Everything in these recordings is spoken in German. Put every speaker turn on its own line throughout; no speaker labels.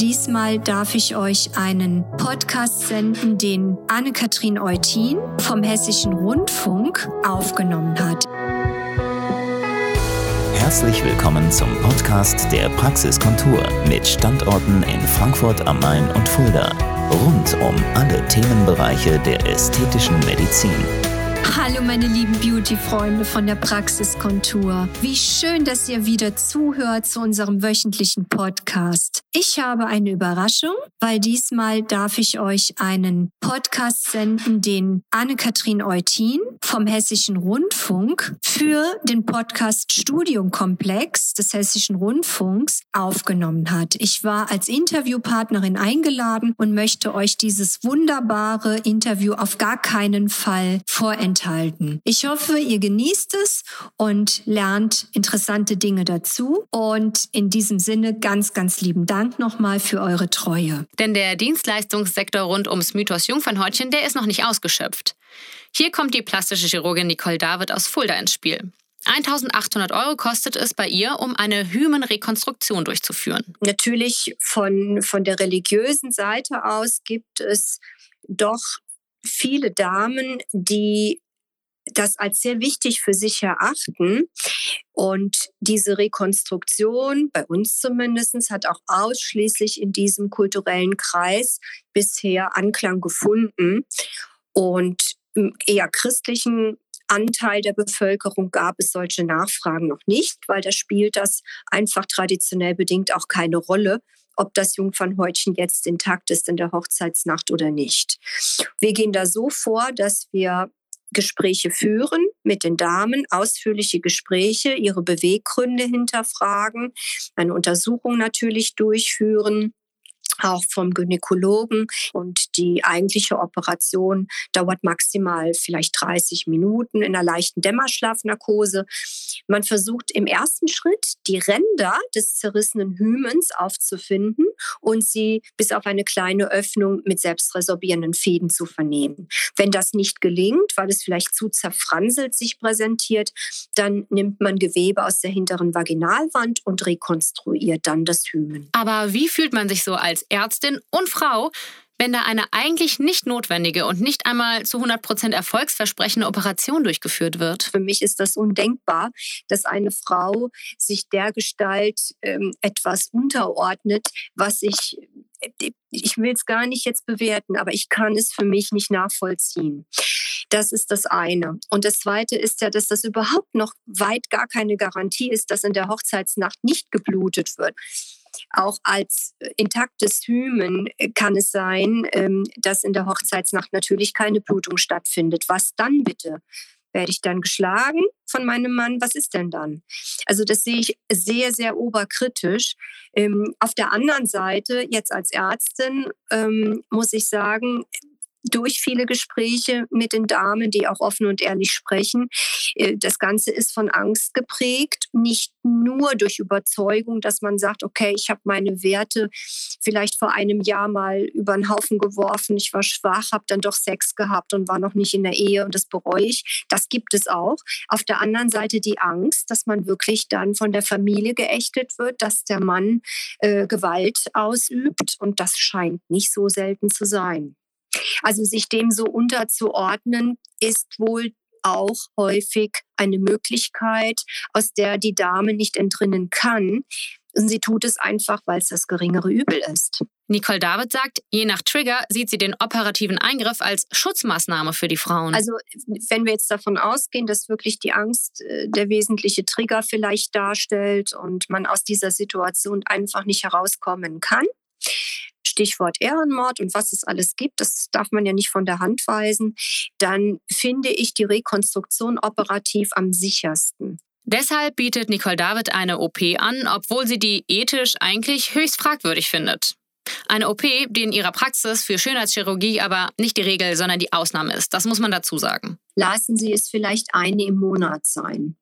Diesmal darf ich euch einen Podcast senden, den Anne-Kathrin Eutin vom Hessischen Rundfunk aufgenommen hat.
Herzlich willkommen zum Podcast der Praxiskontur mit Standorten in Frankfurt am Main und Fulda. Rund um alle Themenbereiche der ästhetischen Medizin.
Hallo meine lieben Beauty-Freunde von der Praxiskontur. Wie schön, dass ihr wieder zuhört zu unserem wöchentlichen Podcast. Ich habe eine Überraschung, weil diesmal darf ich euch einen Podcast senden, den Anne-Kathrin Eutin vom Hessischen Rundfunk für den Podcast Studiumkomplex des Hessischen Rundfunks aufgenommen hat. Ich war als Interviewpartnerin eingeladen und möchte euch dieses wunderbare Interview auf gar keinen Fall vorenthalten enthalten. Ich hoffe, ihr genießt es und lernt interessante Dinge dazu. Und in diesem Sinne ganz, ganz lieben Dank nochmal für eure Treue.
Denn der Dienstleistungssektor rund ums Mythos Jungfernhäutchen, der ist noch nicht ausgeschöpft. Hier kommt die plastische Chirurgin Nicole David aus Fulda ins Spiel. 1800 Euro kostet es bei ihr, um eine Hymenrekonstruktion durchzuführen.
Natürlich von, von der religiösen Seite aus gibt es doch viele Damen, die das als sehr wichtig für sich erachten. Und diese Rekonstruktion, bei uns zumindest, hat auch ausschließlich in diesem kulturellen Kreis bisher Anklang gefunden. Und im eher christlichen Anteil der Bevölkerung gab es solche Nachfragen noch nicht, weil da spielt das einfach traditionell bedingt auch keine Rolle, ob das Jungfernhäutchen jetzt intakt ist in der Hochzeitsnacht oder nicht. Wir gehen da so vor, dass wir Gespräche führen mit den Damen, ausführliche Gespräche, ihre Beweggründe hinterfragen, eine Untersuchung natürlich durchführen auch vom Gynäkologen. Und die eigentliche Operation dauert maximal vielleicht 30 Minuten in einer leichten Dämmerschlafnarkose. Man versucht im ersten Schritt die Ränder des zerrissenen Hymens aufzufinden und sie bis auf eine kleine Öffnung mit selbstresorbierenden Fäden zu vernehmen. Wenn das nicht gelingt, weil es vielleicht zu zerfranselt sich präsentiert, dann nimmt man Gewebe aus der hinteren Vaginalwand und rekonstruiert dann das Hymen.
Aber wie fühlt man sich so als Ärztin und Frau, wenn da eine eigentlich nicht notwendige und nicht einmal zu 100 Prozent erfolgsversprechende Operation durchgeführt wird?
Für mich ist das undenkbar, dass eine Frau sich der Gestalt ähm, etwas unterordnet, was ich, ich will es gar nicht jetzt bewerten, aber ich kann es für mich nicht nachvollziehen. Das ist das eine. Und das zweite ist ja, dass das überhaupt noch weit gar keine Garantie ist, dass in der Hochzeitsnacht nicht geblutet wird. Auch als äh, intaktes Hymen äh, kann es sein, ähm, dass in der Hochzeitsnacht natürlich keine Blutung stattfindet. Was dann bitte? Werde ich dann geschlagen von meinem Mann? Was ist denn dann? Also das sehe ich sehr, sehr oberkritisch. Ähm, auf der anderen Seite, jetzt als Ärztin, ähm, muss ich sagen, durch viele Gespräche mit den Damen, die auch offen und ehrlich sprechen. Äh, das Ganze ist von Angst geprägt, nicht nur durch Überzeugung, dass man sagt, okay, ich habe meine Werte vielleicht vor einem Jahr mal über den Haufen geworfen, ich war schwach, habe dann doch Sex gehabt und war noch nicht in der Ehe und das bereue ich. Das gibt es auch. Auf der anderen Seite die Angst, dass man wirklich dann von der Familie geächtet wird, dass der Mann äh, Gewalt ausübt und das scheint nicht so selten zu sein. Also sich dem so unterzuordnen, ist wohl auch häufig eine Möglichkeit, aus der die Dame nicht entrinnen kann. Und sie tut es einfach, weil es das geringere Übel ist.
Nicole David sagt, je nach Trigger sieht sie den operativen Eingriff als Schutzmaßnahme für die Frauen.
Also wenn wir jetzt davon ausgehen, dass wirklich die Angst äh, der wesentliche Trigger vielleicht darstellt und man aus dieser Situation einfach nicht herauskommen kann, Stichwort Ehrenmord und was es alles gibt, das darf man ja nicht von der Hand weisen, dann finde ich die Rekonstruktion operativ am sichersten.
Deshalb bietet Nicole David eine OP an, obwohl sie die ethisch eigentlich höchst fragwürdig findet. Eine OP, die in ihrer Praxis für Schönheitschirurgie aber nicht die Regel, sondern die Ausnahme ist. Das muss man dazu sagen.
Lassen Sie es vielleicht eine im Monat sein.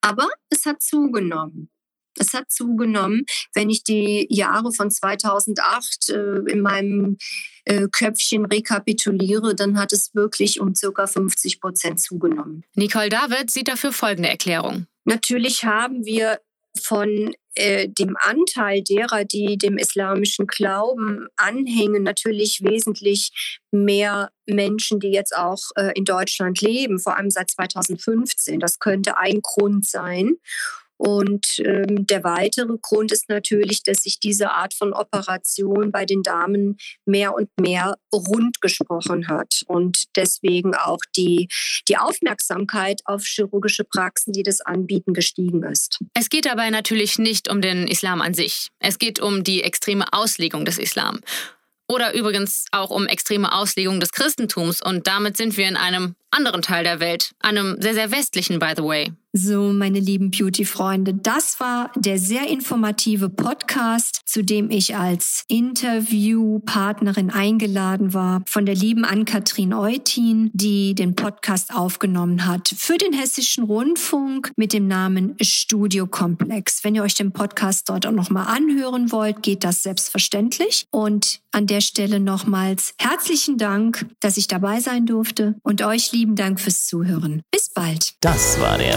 Aber es hat zugenommen. Es hat zugenommen. Wenn ich die Jahre von 2008 äh, in meinem äh, Köpfchen rekapituliere, dann hat es wirklich um circa 50 Prozent zugenommen.
Nicole David sieht dafür folgende Erklärung.
Natürlich haben wir von äh, dem Anteil derer, die dem islamischen Glauben anhängen, natürlich wesentlich mehr Menschen, die jetzt auch äh, in Deutschland leben, vor allem seit 2015. Das könnte ein Grund sein. Und ähm, der weitere Grund ist natürlich, dass sich diese Art von Operation bei den Damen mehr und mehr rund gesprochen hat und deswegen auch die, die Aufmerksamkeit auf chirurgische Praxen, die das anbieten, gestiegen ist.
Es geht dabei natürlich nicht um den Islam an sich. Es geht um die extreme Auslegung des Islam. Oder übrigens auch um extreme Auslegung des Christentums. Und damit sind wir in einem anderen Teil der Welt, einem sehr, sehr westlichen, by the way.
So, meine lieben Beauty-Freunde, das war der sehr informative Podcast, zu dem ich als Interviewpartnerin eingeladen war von der lieben Ann-Kathrin Eutin, die den Podcast aufgenommen hat für den Hessischen Rundfunk mit dem Namen Studiokomplex. Wenn ihr euch den Podcast dort auch nochmal anhören wollt, geht das selbstverständlich. Und an der Stelle nochmals herzlichen Dank, dass ich dabei sein durfte und euch lieben Dank fürs Zuhören. Bis bald.
Das war der